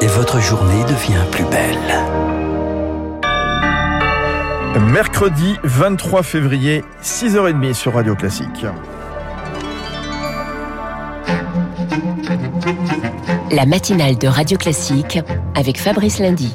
Et votre journée devient plus belle. Mercredi 23 février, 6h30 sur Radio Classique. La matinale de Radio Classique avec Fabrice Lundy.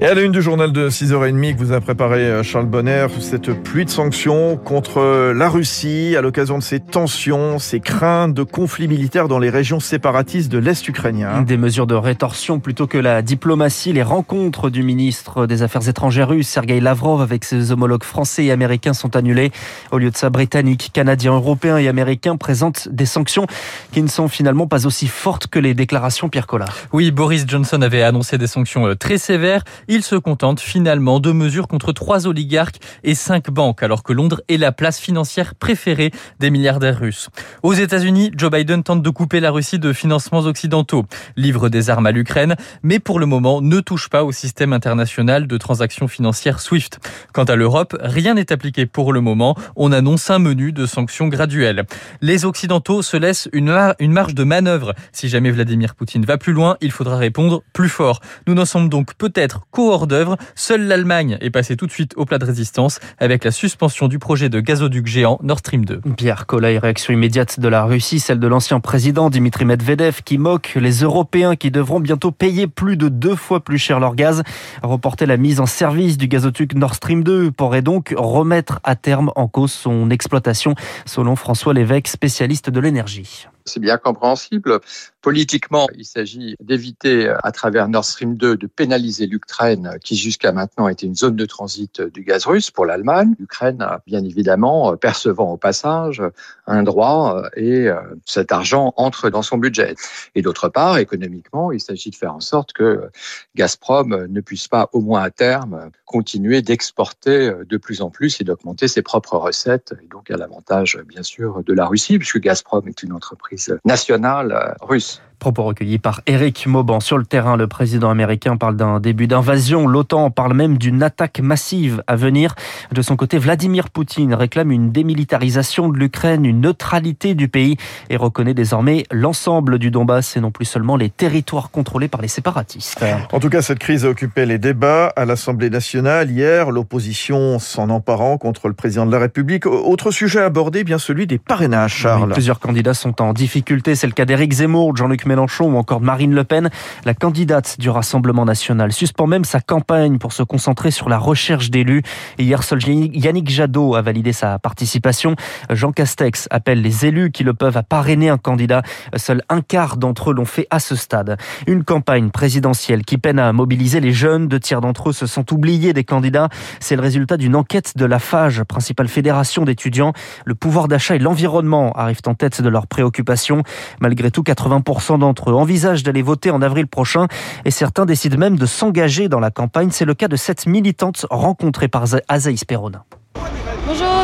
Et à la une du journal de 6h30 que vous a préparé euh, Charles Bonner, cette pluie de sanctions contre euh, la Russie à l'occasion de ces tensions, ces craintes de conflits militaires dans les régions séparatistes de l'Est ukrainien. Des mesures de rétorsion plutôt que la diplomatie. Les rencontres du ministre des Affaires étrangères russe, Sergei Lavrov, avec ses homologues français et américains sont annulées. Au lieu de ça, britanniques, canadiens, européens et américains présentent des sanctions qui ne sont finalement pas aussi fortes que les déclarations Pierre Collard. Oui, Boris Johnson avait annoncé des sanctions euh, très sévères il se contente finalement de mesures contre trois oligarques et cinq banques, alors que Londres est la place financière préférée des milliardaires russes. Aux États-Unis, Joe Biden tente de couper la Russie de financements occidentaux, livre des armes à l'Ukraine, mais pour le moment ne touche pas au système international de transactions financières SWIFT. Quant à l'Europe, rien n'est appliqué pour le moment. On annonce un menu de sanctions graduelles. Les Occidentaux se laissent une, marge de manœuvre. Si jamais Vladimir Poutine va plus loin, il faudra répondre plus fort. Nous n'en sommes donc peut-être hors d'œuvre. Seule l'Allemagne est passée tout de suite au plat de résistance avec la suspension du projet de gazoduc géant Nord Stream 2. Pierre Collet, réaction immédiate de la Russie, celle de l'ancien président Dimitri Medvedev qui moque les Européens qui devront bientôt payer plus de deux fois plus cher leur gaz. Reporter la mise en service du gazoduc Nord Stream 2 pourrait donc remettre à terme en cause son exploitation, selon François Lévesque, spécialiste de l'énergie. C'est bien compréhensible. Politiquement, il s'agit d'éviter, à travers Nord Stream 2, de pénaliser l'Ukraine, qui jusqu'à maintenant était une zone de transit du gaz russe pour l'Allemagne. L'Ukraine, bien évidemment, percevant au passage un droit et euh, cet argent entre dans son budget. Et d'autre part, économiquement, il s'agit de faire en sorte que Gazprom ne puisse pas, au moins à terme, continuer d'exporter de plus en plus et d'augmenter ses propres recettes, et donc à l'avantage, bien sûr, de la Russie, puisque Gazprom est une entreprise nationale euh, russe. Propos recueillis par Eric Mauban. Sur le terrain, le président américain parle d'un début d'invasion. L'OTAN parle même d'une attaque massive à venir. De son côté, Vladimir Poutine réclame une démilitarisation de l'Ukraine, une neutralité du pays et reconnaît désormais l'ensemble du Donbass et non plus seulement les territoires contrôlés par les séparatistes. En tout cas, cette crise a occupé les débats à l'Assemblée nationale hier, l'opposition s'en emparant contre le président de la République. Autre sujet abordé, bien celui des parrainages, Charles. plusieurs candidats sont en difficulté. C'est le cas d'Éric Zemmour, Jean-Luc Mélenchon ou encore Marine Le Pen. La candidate du Rassemblement national suspend même sa campagne pour se concentrer sur la recherche d'élus. Hier, seul Yannick Jadot a validé sa participation. Jean Castex appelle les élus qui le peuvent à parrainer un candidat. Seul un quart d'entre eux l'ont fait à ce stade. Une campagne présidentielle qui peine à mobiliser les jeunes. Deux tiers d'entre eux se sont oubliés des candidats. C'est le résultat d'une enquête de la FAGE, principale fédération d'étudiants. Le pouvoir d'achat et l'environnement arrivent en tête de leurs préoccupations. Malgré tout, 80% d'entre eux envisagent d'aller voter en avril prochain et certains décident même de s'engager dans la campagne. C'est le cas de cette militante rencontrée par Azaïs Perronin.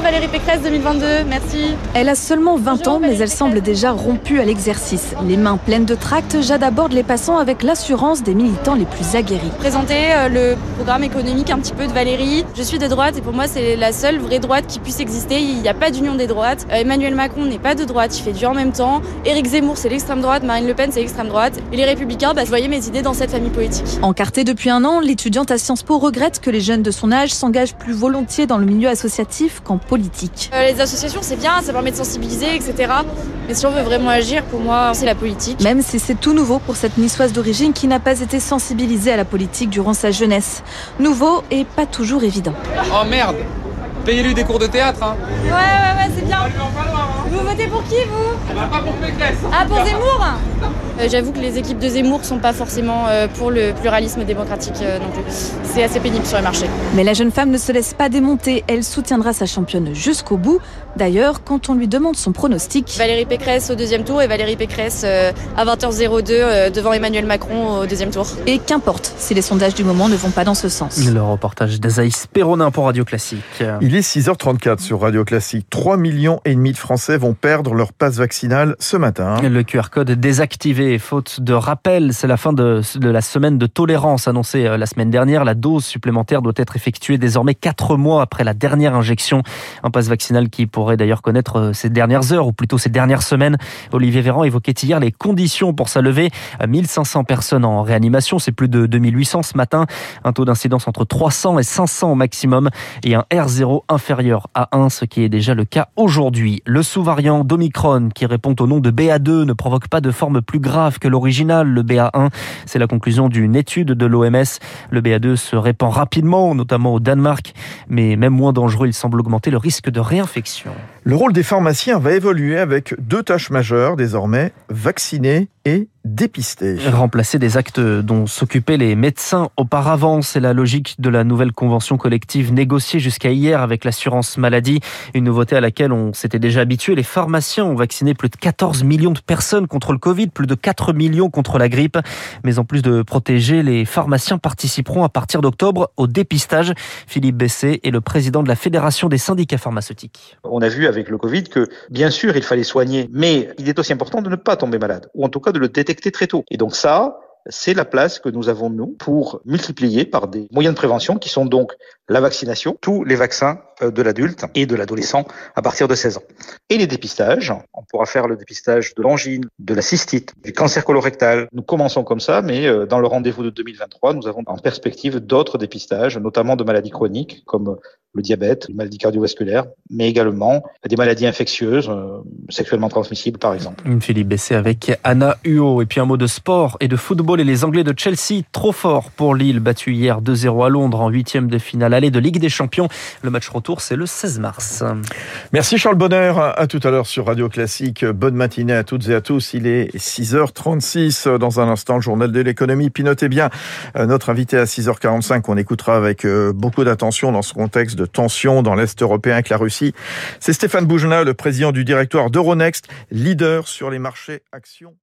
Bonjour Valérie Pécresse 2022, merci. Elle a seulement 20 ans, mais elle semble déjà rompue à l'exercice. Les mains pleines de tracts, Jade aborde les passants avec l'assurance des militants les plus aguerris. Présenter euh, le programme économique un petit peu de Valérie. Je suis de droite et pour moi c'est la seule vraie droite qui puisse exister. Il n'y a pas d'union des droites. Euh, Emmanuel Macron n'est pas de droite, il fait du en même temps. Éric Zemmour c'est l'extrême droite, Marine Le Pen c'est l'extrême droite. Et les Républicains, bah, je voyais mes idées dans cette famille politique. Encartée depuis un an, l'étudiante à Sciences Po regrette que les jeunes de son âge s'engagent plus volontiers dans le milieu associatif qu'en politique. Euh, les associations, c'est bien, ça permet de sensibiliser, etc. Mais si on veut vraiment agir, pour moi, c'est la politique. Même si c'est tout nouveau pour cette niçoise d'origine qui n'a pas été sensibilisée à la politique durant sa jeunesse. Nouveau et pas toujours évident. Oh merde Payez-lui des cours de théâtre, hein Ouais, ouais, ouais, c'est bien. Vous votez pour qui, vous bah, Pas pour Pécresse. Ah, pour Zemmour J'avoue que les équipes de Zemmour sont pas forcément euh, pour le pluralisme démocratique euh, non plus. C'est assez pénible sur le marché. Mais la jeune femme ne se laisse pas démonter. Elle soutiendra sa championne jusqu'au bout. D'ailleurs, quand on lui demande son pronostic... Valérie Pécresse au deuxième tour et Valérie Pécresse à 20h02 devant Emmanuel Macron au deuxième tour. Et qu'importe si les sondages du moment ne vont pas dans ce sens. Le reportage d'Azaïs Perronin pour Radio Classique. Il est 6h34 sur Radio Classique. 3 millions et demi de Français vont perdre leur passe vaccinale ce matin. Le QR code désactivé faute de rappel. C'est la fin de, la semaine de tolérance annoncée la semaine dernière. La dose supplémentaire doit être effectuée désormais quatre mois après la dernière injection. Un passe vaccinal qui pourrait d'ailleurs connaître ces dernières heures ou plutôt ces dernières semaines. Olivier Véran évoquait hier les conditions pour sa levée. 1500 personnes en réanimation, c'est plus de 2800 ce matin. Un taux d'incidence entre 300 et 500 au maximum et un R0 inférieur à 1, ce qui est déjà le cas aujourd'hui. Le sous-variant d'Omicron qui répond au nom de BA2 ne provoque pas de forme plus grave que l'original, le BA1. C'est la conclusion d'une étude de l'OMS. Le BA2 se répand rapidement, notamment au Danemark, mais même moins dangereux, il semble augmenter le risque de réinfection. Le rôle des pharmaciens va évoluer avec deux tâches majeures désormais, vacciner et dépister. Remplacer des actes dont s'occupaient les médecins auparavant, c'est la logique de la nouvelle convention collective négociée jusqu'à hier avec l'assurance maladie. Une nouveauté à laquelle on s'était déjà habitué. Les pharmaciens ont vacciné plus de 14 millions de personnes contre le Covid, plus de 4 millions contre la grippe. Mais en plus de protéger, les pharmaciens participeront à partir d'octobre au dépistage. Philippe Bessé est le président de la Fédération des syndicats pharmaceutiques. On a vu avec le Covid que bien sûr il fallait soigner, mais il est aussi important de ne pas tomber malade, ou en tout cas de le détecter très tôt. Et donc ça, c'est la place que nous avons, nous, pour multiplier par des moyens de prévention qui sont donc la vaccination, tous les vaccins de l'adulte et de l'adolescent à partir de 16 ans. Et les dépistages, on pourra faire le dépistage de l'angine, de la cystite, du cancer colorectal. Nous commençons comme ça, mais euh, dans le rendez-vous de 2023, nous avons en perspective d'autres dépistages, notamment de maladies chroniques comme le diabète, les maladies cardiovasculaires, mais également des maladies infectieuses, euh, sexuellement transmissibles par exemple. Philippe Bessé avec Anna Huot. Et puis un mot de sport et de football et les Anglais de Chelsea, trop fort pour Lille, battu hier 2-0 à Londres en huitième de finale aller de Ligue des Champions. Le match retour, c'est le 16 mars. Merci Charles Bonner. À tout à l'heure sur Radio Classique. Bonne matinée à toutes et à tous. Il est 6h36. Dans un instant, le journal de l'économie. Puis notez bien notre invité à 6h45 qu'on écoutera avec euh, beaucoup d'attention dans ce contexte de tension dans l'Est européen avec la Russie. C'est Stéphane Boujna, le président du directoire d'Euronext, leader sur les marchés actions.